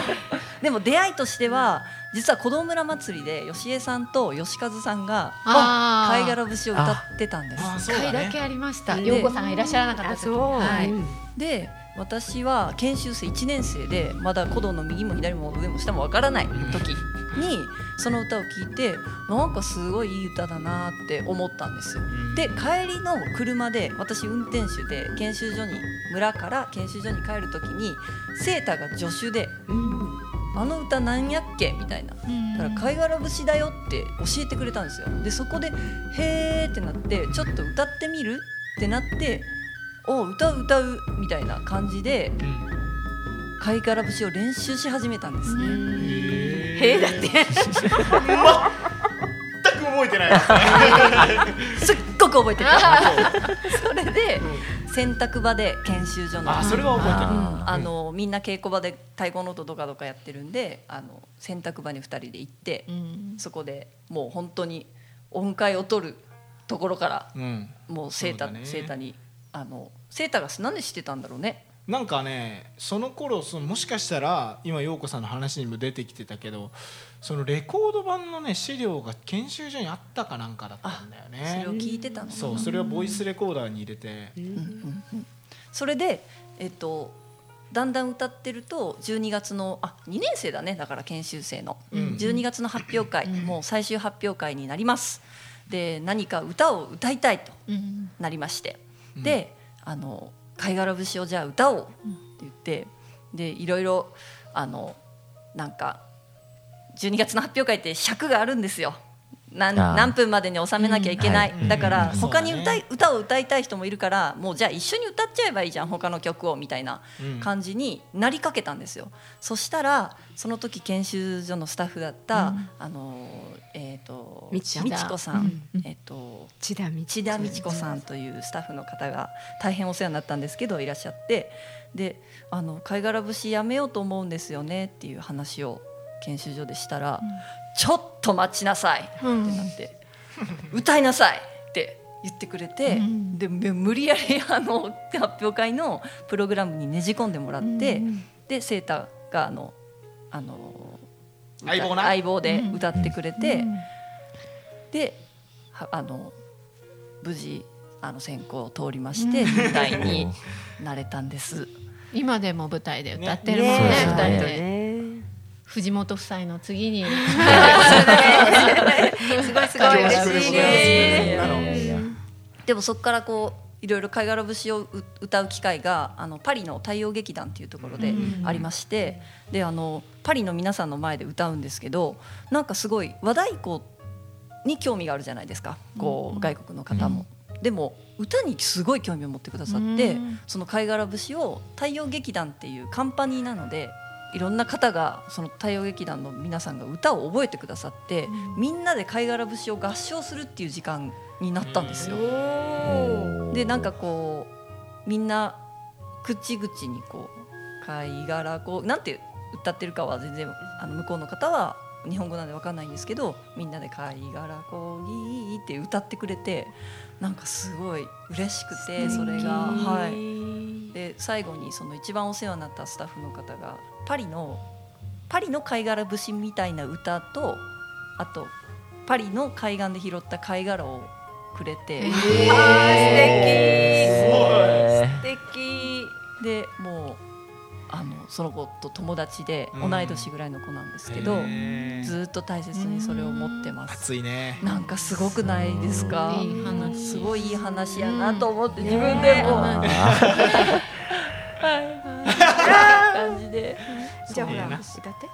でも出会いとしては実は子供村祭りで吉江さんと吉和さんが貝殻節を歌ってたんです。あそうだね回だけありました。で陽子さんがいらっしゃらなかった時。あそう。はい。うんで私は研修生1年生でまだ鼓動の右も左も上も下もわからない時にその歌を聴いてなんかすごいいい歌だなって思ったんですよ。んで帰りの車で私運転手で研修所に村から研修所に帰る時にセータが助手で「あの歌なんやっけ?」みたいな。だから貝殻節だよって教えてくれたんですよでそこで「へーってなってちょっと歌ってみるってなって「おう歌う歌う」みたいな感じで貝殻節を練習し始めたんですね。へえだって。全く覚えてないね。すっごく覚えてる。それで洗濯場で研修所のあそれは覚えてる。ああのみんな稽古場で太鼓の音どかどかやってるんであの洗濯場に2人で行って、うん。そこでもう本当に音階を取るところからうん。もうセータね。セータにあのセータがなんで知ってたんだろうね。なんかねその頃そのもしかしたら今陽子さんの話にも出てきてたけどそのレコード版のね資料が研修所にあったかなんかだったんだよね。それを聞いてたのそうそれをボイスレコーダーに入れて。それでえっとだんだん歌ってると12月のあ2年生だねだから研修生の、うん12月の発表会、もう最終発表会になります。で何か歌を歌いたいとうん。なりまして、であの貝殻節をじゃあ歌おうって言ってでいろいろあのなんか12月の発表会って尺があるんですよ。何何分までに収めなきゃいけない、だからうん。他に歌い、歌を歌いたい人もいるからもうじゃあ一緒に歌っちゃえばいいじゃん他の曲をみたいなうん感じになりかけたんですよ。そしたらその時研修所のスタッフだった、あのえっ、とみちこさん、えっ、と千田道千田美智子さんというスタッフの方が大変お世話になったんですけどいらっしゃって。であの貝殻節やめようと思うんですよねっていう話を研修所でしたら、ちょっと待ちなさい。ってうんなって、歌いなさいって言ってくれて、うん。でで無理やりあの発表会のプログラムにねじ込んでもらって、うんでセータがあのあの相棒な？相棒で歌ってくれて。うん。ではあの無事あの選考を通りまして舞台に なれたんです。今でも舞台で歌ってるもんねね。二人そうでね藤本夫妻の次に。すごいすごい。嬉しいね。でもそこからこういろいろ貝殻節をう歌う機会があのパリの太陽劇団っていうところでありまして、であのパリの皆さんの前で歌うんですけどなんかすごい和太鼓に興味があるじゃないですかこう外国の方も。でも歌にすごい興味を持ってくださって、うんその貝殻節を太陽劇団っていうカンパニーなのでいろんな方がその太陽劇団の皆さんが歌を覚えてくださって、みんなで貝殻節を合唱するっていう時間になったんですよ。でなんかこうみんな口々にこう貝殻こうなんて歌ってるかは全然あの向こうの方は日本語なんでわかんないんですけどみんなで貝殻こぎって歌ってくれてなんかすごい嬉しくてそれがはいで最後にその一番お世話になったスタッフの方がパリのパリの貝殻節みたいな歌とあとパリの海岸で拾った貝殻をくれて、え素敵。でもうあのその子と友達でうん。同い年ぐらいの子なんですけど、へー。ずっと大切にそれを持ってます。熱いね。なんかすごくないですか？いい話。すごいいい話やなと思ってうん。自分でも、ねはい感じで。じゃあほらそうやな。歌って。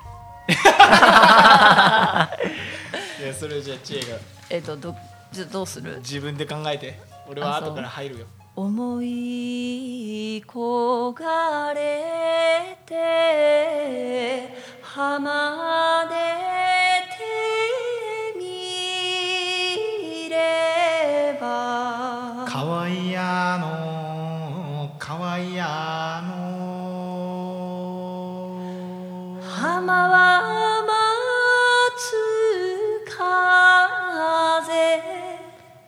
いやそれじゃあ知恵が。えっ、とどじゃあどうする？自分で考えて。俺は後から入るよ思い焦がれて浜で手見れば。かわいやのかわいやの。浜は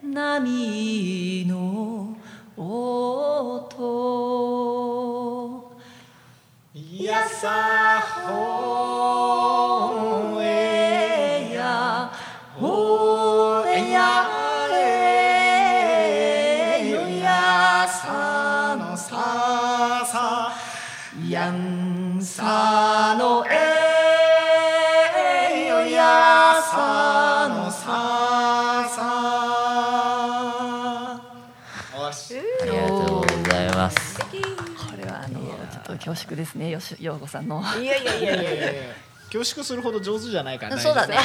波の音やさほえや。ほえやえよやさのささ。やんさのえよやさ。恐縮ですねよしようこさんの。いやいやいやいやいや。恐縮するほど上手じゃないからそうだね。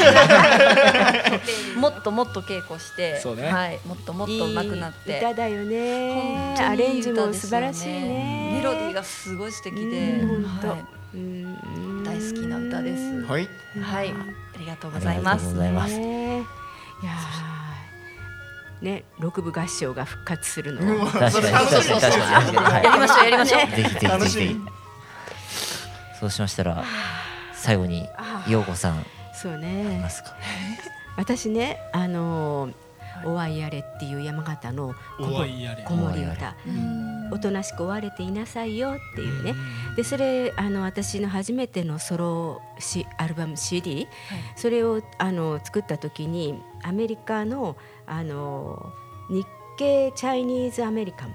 もっともっと稽古してそうね。はい、もっともっと上手くなって。いい歌だよね。アレンジも素晴らしいね。メロディーがすごい素敵で、はうんい、大好きな歌です、夫はい。はい、ありがとうございます。ありがとうございます。ね。いやーね六部合唱が復活するのを確かに確かに確かに確かに。はいやりましょうやりましょう、ぜひぜひぜひ。ぜひ。そうしましたら最後に陽子さんいそうね。私ねあのー「おわいやれ」っていう山形のおわいやれ。子守歌。おとなしく追われていなさいよっていうね。でそれあの私の初めてのソロシアルバム CD、それをあの作った時にアメリカのあの日系チャイニーズアメリカン。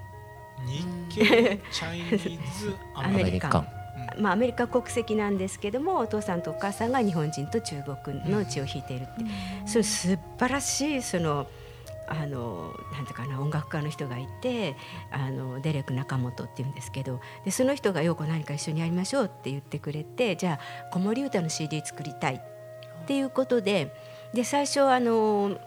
日系チャイニーズアアメリカン。まあ、アメリカ国籍なんですけどもお父さんとお母さんが日本人と中国の血を引いているって、それ素晴らしいそのあのなんていうかな音楽家の人がいてあのデレク中本っていうんですけどでその人が「ようこ何か一緒にやりましょう」って言ってくれてじゃあ子守歌の CD 作りたいっていうことでで最初あの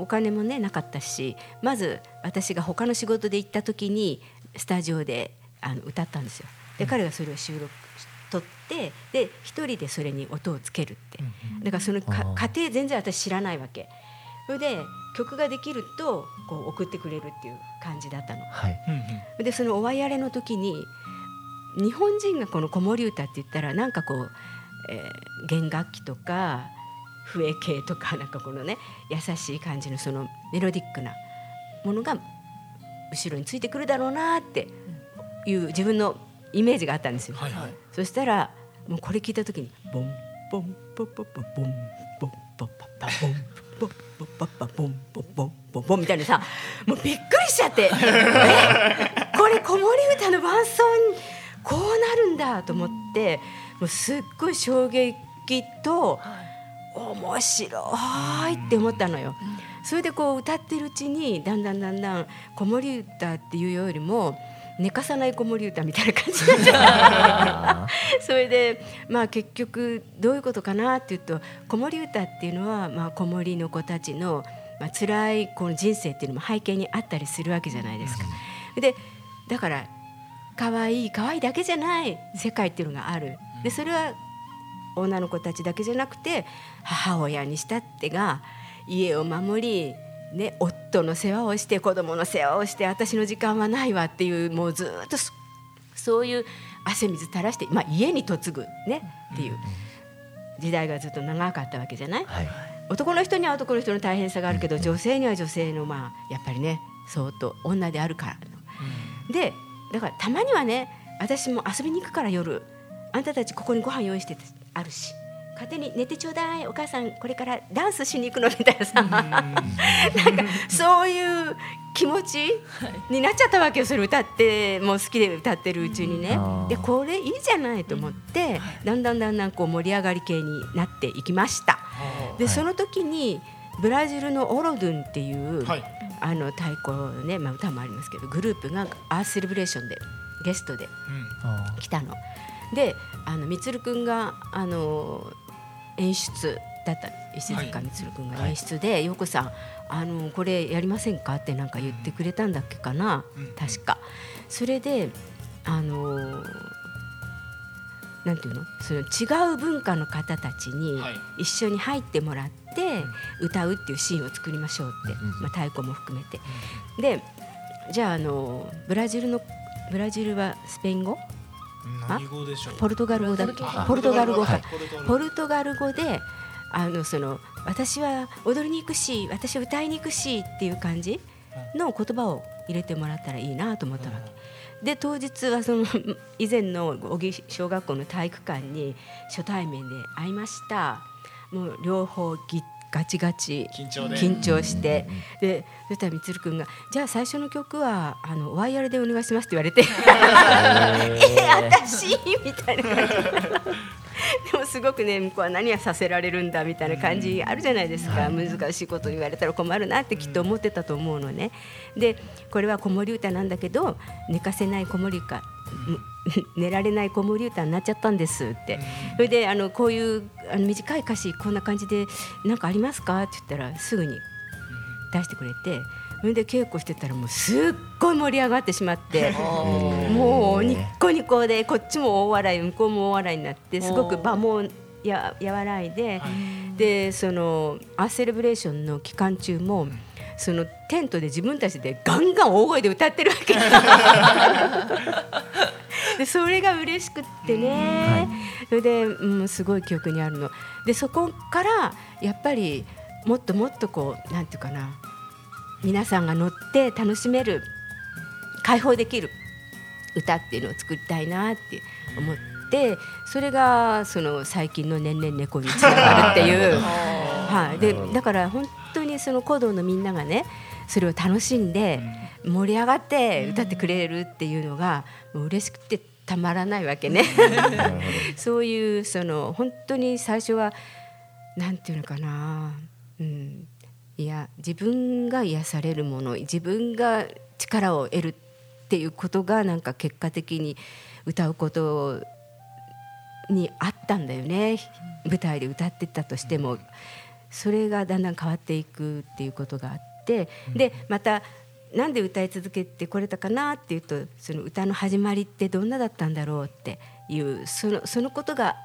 お金もねなかったしまず私が他の仕事で行った時にスタジオであの歌ったんですよ。で彼がそれを収録し取ってで一人でそれに音をつけるって。だからそのか過程全然私知らないわけ。それで曲ができるとこう送ってくれるっていう感じだったの。はい。でそのおわやれの時に日本人がこの子守歌って言ったらなんかこう、えー弦楽器とか笛系とかなんかこのね優しい感じのそのメロディックなものが後ろについてくるだろうなっていう自分のイメージがあったんですよ。はいはいそしたらもうこれ聞いた時にボンボンポポポボンボンポポパボンボンポポパボンボンボンボンボンみたいなさもうびっくりしちゃってえこれ子守歌の伴奏にこうなるんだと思ってもうすっごい衝撃と面白いって思ったのよ。それでこう歌ってるうちにだんだんだんだん子守歌っていうよりも寝かさない子守歌みたいな感じになっちゃう それでまあ結局どういうことかなっていうと子守歌っていうのはまあ子守の子たちのまあ辛いこの人生っていうのも背景にあったりするわけじゃないですか。でだから可愛い可愛いだけじゃない世界っていうのがある。でそれは女の子たちだけじゃなくて母親にしたってが家を守り、ね、夫の世話をして子供の世話をして私の時間はないわっていうもうずっとそそういう汗水垂らして、まあ、家に嫁ぐ、ね、っていう時代がずっと長かったわけじゃない？はい。男の人には男の人の大変さがあるけど女性には女性のまあやっぱりね相当女であるからの。でだからたまにはね私も遊びに行くから夜あんたたちここにご飯用意しててあるし。勝手に寝てちょうだいお母さんこれからダンスしに行くのみたいなさ。なんかそういう気持ちになっちゃったわけよそれ歌ってもう好きで歌ってるうちにね。でこれいいじゃないと思ってだんだんだんだんこう盛り上がり系になっていきました。でその時にブラジルのオロドゥンっていう、はい。あの太鼓のね、まあ、歌もありますけどグループがアースセレブレーションでゲストであ来たの。であのみつるくんがあの演出だった石塚みつるくんが演出で「陽子さんあのこれやりませんか?」ってなんか言ってくれたんだっけかな、うん。確か。それであのなんていうの？その違う文化の方たちにはい。一緒に入ってもらって歌うっていうシーンを作りましょうって、まあ、太鼓も含めて。でじゃああのブラジルのブラジルはスペイン語？ポルトガル語だポルトガル語か。はい。ポルトガル語であのその私は踊りに行くし私は歌いに行くしっていう感じの言葉を入れてもらったらいいなと思ったわけ。で当日はその 以前の小木小学校の体育館に初対面で会いました。もう両方ぎガチガチ緊張して。でそしたらみつるくんが「じゃあ最初の曲はあのワイヤルでお願いします」って言われて。え私？みたいな。感じ でもすごくね向こうは何がさせられるんだみたいな感じあるじゃないですか、難しいこと言われたら困るなってきっと思ってたと思うのね。でこれは子守歌なんだけど寝かせない子守歌 寝られない子守歌になっちゃったんですって。それであのこういうあの短い歌詞こんな感じで何かありますか？って言ったらすぐに出してくれてそれで稽古してたらもうすっごい盛り上がってしまって もうニッコニコでこっちも大笑い向こうも大笑いになってすごく場もや和らいで、でそのアーセレブレーションの期間中も、そのテントで自分たちでガンガン大声で歌ってるわけ。でそれが嬉しくってね、それで、うん、すごい記憶にあるの。でそこからやっぱりもっともっとこうなんていうかな皆さんが乗って楽しめる解放できる歌っていうのを作りたいなって思ってそれがその最近の「年々猫」につながるっていう、はい、でだから本当にその鼓動のみんながねそれを楽しんで盛り上がって歌ってくれるっていうのがもう嬉しくてたまらないわけね。そういうその本当に最初はなんていうのかな、うん、いや自分が癒されるもの自分が力を得るっていうことがなんか結果的に歌うことにあったんだよね。舞台で歌ってたとしても。それがだんだん変わっていくっていうことがあって。でまたなんで歌い続けてこれたかなっていうとその歌の始まりってどんなだったんだろうっていうそのそのことが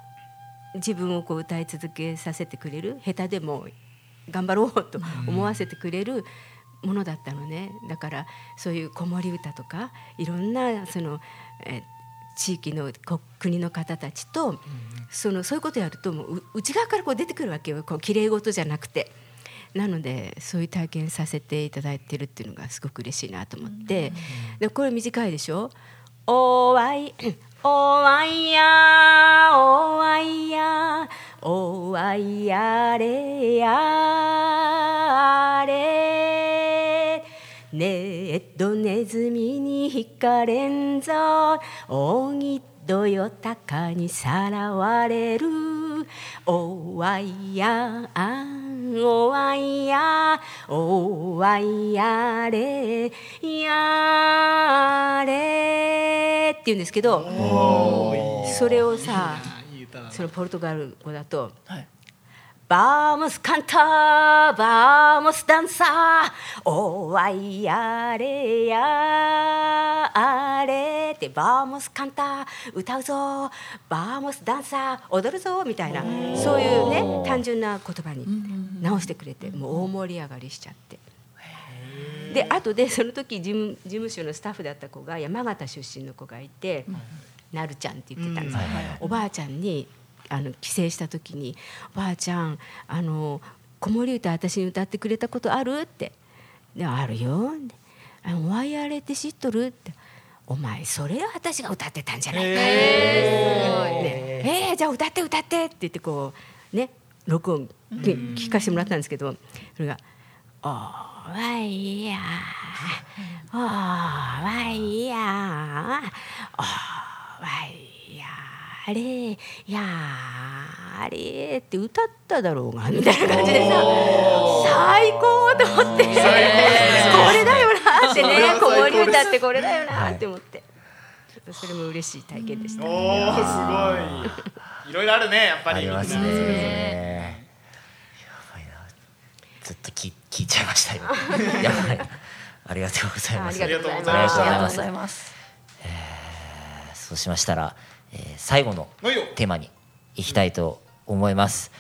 自分をこう歌い続けさせてくれる下手でも頑張ろうと思わせてくれるものだったのね。だからそういう子守歌とかいろんなその、え地域のこ国の方たちと、そのそういうことやるともうう内側からこう出てくるわけよ。こう綺麗事じゃなくて。なのでそういう体験させていただいてるっていうのがすごく嬉しいなと思って、でこれ短いでしょ？おわいおわいやおわいやおわいやれやれ。ねえっとネズミに引かれんぞ。扇どよたかにさらわれる。おわいやあおわいやおわいやれやれって言うんですけどそれをさそのポルトガル語だとはい。バーモスカンターバーモスダンサーおわいやれやあれってバーモスカンター歌うぞバーモスダンサー踊るぞみたいなそういうね単純な言葉に直してくれてもう大盛り上がりしちゃって。で後でその時事務事務所のスタッフだった子が山形出身の子がいて、なるちゃんって言ってたんです、おばあちゃんにあの帰省した時に「おばあちゃんあの子守歌私に歌ってくれたことある?」って「であるよ」あの「ワイヤレって知っとる?」って「お前それは私が歌ってたんじゃないか」ねえーじゃあ歌って歌って」って言ってこうね録音き聞かせてもらったんですけどそれが「おわいやおわいややれやれ」って歌っただろうが みたいな感じでさ最高と思って これだよなってね子守歌ってこれだよなって思ってちょっとそれも嬉しい体験でした。おおすごいいろいろあるねやっぱりありますね。やばいな。ずっと聞聞いちゃいましたよ。やばい。ありがとうございます。ありがとうございまますす。ありがとうございますそうしましたら、えー最後のテーマに行きたいと思います。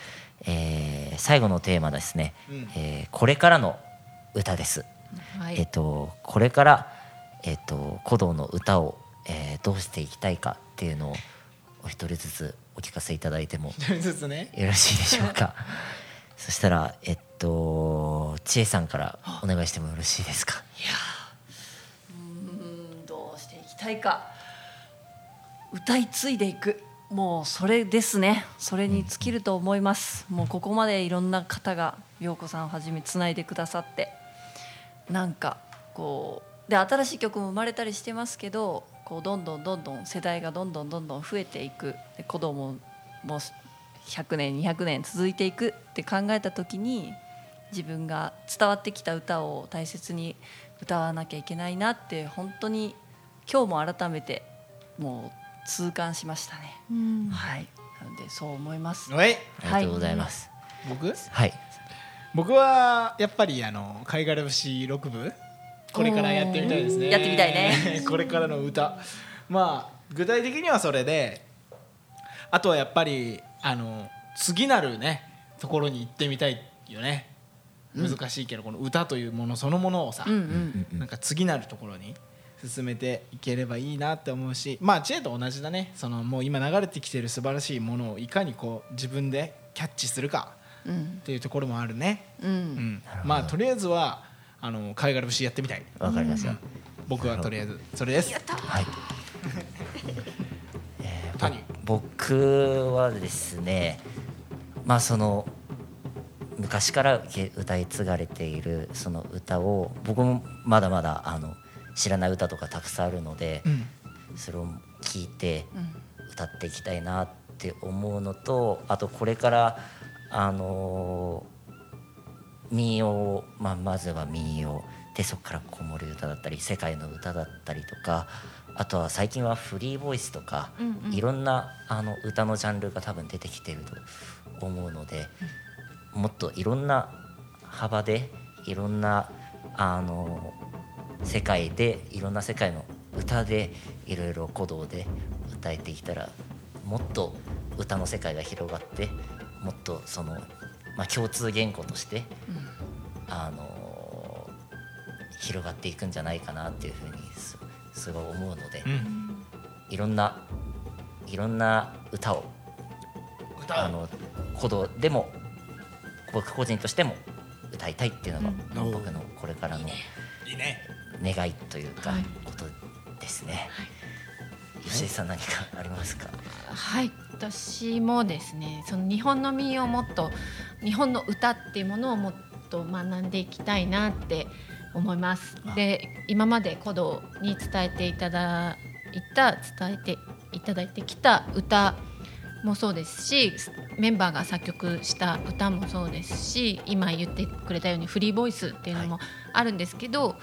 えー最後のテーマですね、うんえーこれからの歌です。はいえっとこれからえっと鼓動の歌を、えーどうしていきたいかっていうのをお一人ずつお聞かせいただいてもねよろしいでしょうか。そしたらえっと千恵さんからお願いしてもよろしいですか？うんどうしていきたいか歌い継いでいく。もうそれですね。それに尽きると思います。もうここまでいろんな方が陽子さんをはじめつないでくださって。なんかこうで新しい曲も生まれたりしてますけどこうどんどんどんどん世代がどんどんどんどん増えていく。で子供も100年200年続いていく。って考えた時に自分が伝わってきた歌を大切に歌わなきゃいけないなって本当に今日も改めてもう痛感しましたね。うん。はい、なのでそう思います。はい。ありがとうござい。ます。僕？はい。僕はやっぱりあの貝殻節六部これからやってみたいですね。やってみたいね。これからの歌。まあ具体的にはそれであとはやっぱりあの次なるねところに行ってみたいよね。難しいけど、この歌というものそのものをさ、うんうん。なんか次なるところに進めていければいいなって思うしまあ知恵と同じだね。そのもう今流れてきてる素晴らしいものをいかにこう自分でキャッチするかうんっていうところもあるね。う。うん。ん、まあとりあえずはあの貝殻節やってみたい。わかりました、僕はとりあえずそれです。はい。えー谷。僕はですねまあその昔から歌い継がれているその歌を僕もまだまだあの知らない歌とかたくさんあるので、うん。それを聞いて歌っていきたいなって思うのとあとこれからあの民謡、まあ、まずは民謡でそこから子守歌だったり世界の歌だったりとかあとは最近はフリーボイスとか、うんうん。いろんなあの歌のジャンルが多分出てきてると思うので、もっといろんな幅でいろんなあの世界でいろんな世界の歌でいろいろ鼓動で歌えていったらもっと歌の世界が広がってもっとその、まあ、共通言語として、あの広がっていくんじゃないかなっていうふうにすすごい思うので、うん。いろんないろんな歌を歌。あの鼓動でも僕個人としても歌いたいっていうのが、僕のこれからのいいね願いというか、はい。ことですね。吉井さん何かありますか？はい。私もですねその日本の民謡をもっと日本の歌っていうものをもっと学んでいきたいなって思います。あ。で今まで古道に伝えていただいた伝えていただいてきた歌もそうですしメンバーが作曲した歌もそうですし今言ってくれたようにフリーボイスっていうのもあるんですけど、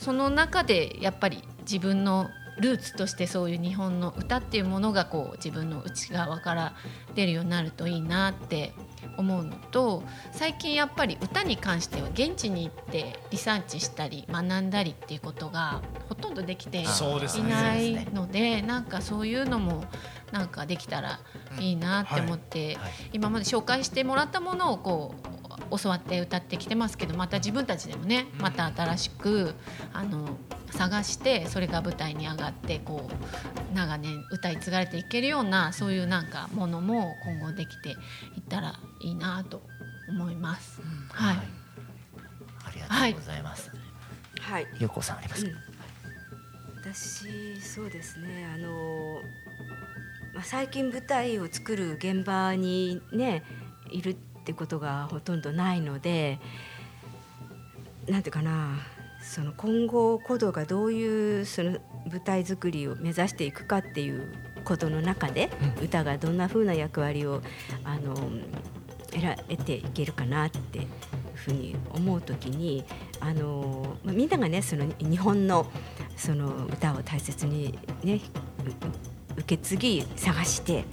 その中でやっぱり自分のルーツとしてそういう日本の歌っていうものがこう自分の内側から出るようになるといいなって思うのと最近やっぱり歌に関しては現地に行ってリサーチしたり学んだりっていうことがほとんどできていないのでなんかそういうのもなんかできたらいいなって思って、はい。今まで紹介してもらったものをこう教わって歌ってきてますけどまた自分たちでもねまた新しくあの探してそれが舞台に上がってこう長年歌い継がれていけるようなそういうなんかものも今後できていったらいいなと思います。はい、ありがとうございます。はい。ゆうこさんありますか？私そうですね。あの、まあ、最近舞台を作る現場にねいるってことがほとんどないのでなんていうかなその今後古道がどういうその舞台作りを目指していくかっていうことの中で、歌がどんな風な役割をあの得ていけるかなっていうふうに思うときにあの、まあ、みんながねその日本のその歌を大切にねう受け継ぎ探して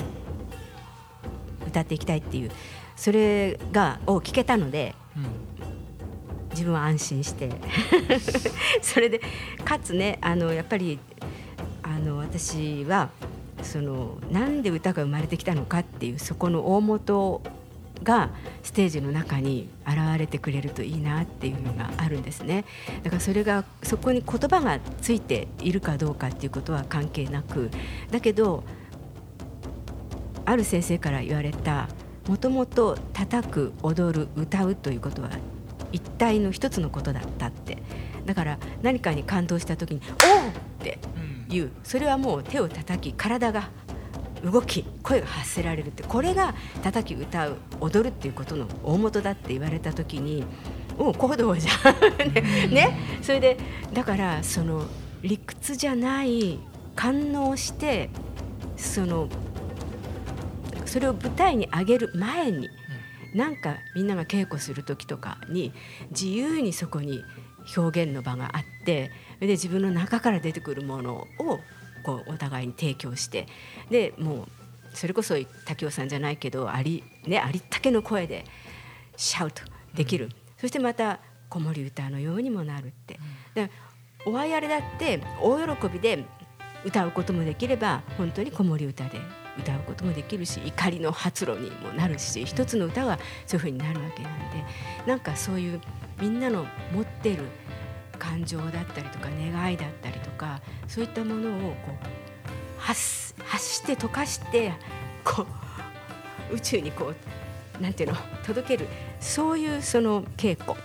歌っていきたいっていうそれがを聞けたのでうん自分は安心して。それでかつねあのやっぱりあの私はそのなんで歌が生まれてきたのかっていうそこの大元がステージの中に現れてくれるといいなっていうのがあるんですね。だからそれがそこに言葉がついているかどうかっていうことは関係なく。だけどある先生から言われたもともと叩く踊る歌うということは一体の一つのことだったって。だから何かに感動した時に「おう!」って言うそれはもう手を叩き体が動き声が発せられるってこれが叩き歌う踊るっていうことの大元だって言われた時におう行動じゃん。ね ね。それでだからその理屈じゃない感応してそのそれを舞台に上げる前に、なんかみんなが稽古する時とかに自由にそこに表現の場があってで自分の中から出てくるものをこうお互いに提供してでもうそれこそ竹雄さんじゃないけどあり,、ね、ありったけの声でシャウトできる、そしてまた子守歌のようにもなるって。でおあやれだって大喜びで歌うこともできれば本当に子守歌で歌うこともできるし怒りの発露にもなるし一つの歌がそういうふうになるわけなんでなんかそういうみんなの持っている感情だったりとか願いだったりとかそういったものをこう発発して溶かしてこう宇宙にこうなんていうの届けるそういうその稽古。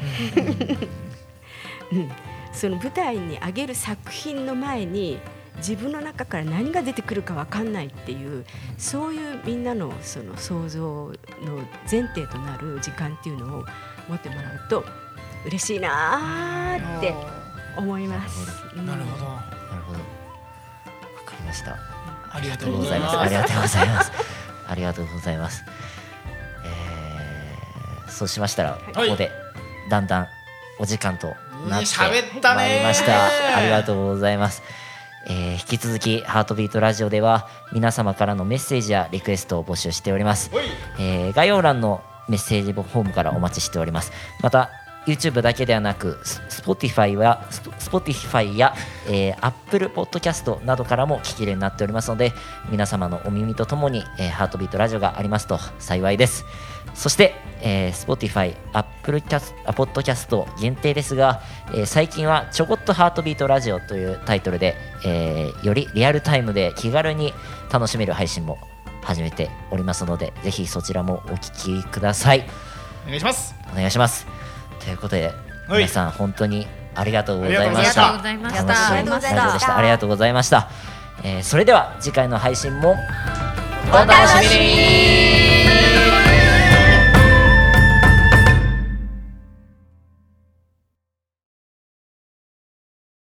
うん、その舞台に上げる作品の前に自分の中から何が出てくるか分かんないっていうそういうみんなのその想像の前提となる時間っていうのを持ってもらうと嬉しいなーって思います。うんなるほどなるほどわかりましたありがあとうございます。ありがとうございます。ありがとうございます。えーそうしましたら、ここでだんだんお時間となってまいりました。ありがとうございます。えー引き続きハートビートラジオでは皆様からのメッセージやリクエストを募集しております。えー概要欄のメッセージフォームからお待ちしております。また YouTube だけではなくス Spotify やス Spotify や、えー Apple Podcast などからも聞けるようになっておりますので皆様のお耳とともに、えーハートビートラジオがありますと幸いですそして、えー Spotify、Apple キャスあ Podcast 限定ですが、えー最近はちょこっとハートビートラジオというタイトルで、えーよりリアルタイムで気軽に楽しめる配信も始めておりますのでぜひそちらもお聞きください。お願いします。お願いします。ということではい。皆さん本当にありがとうございましありがとうたございました。楽しいありがとうございましたラジオでした。ありがとうございました、えーそれでは次回の配信もお楽しみに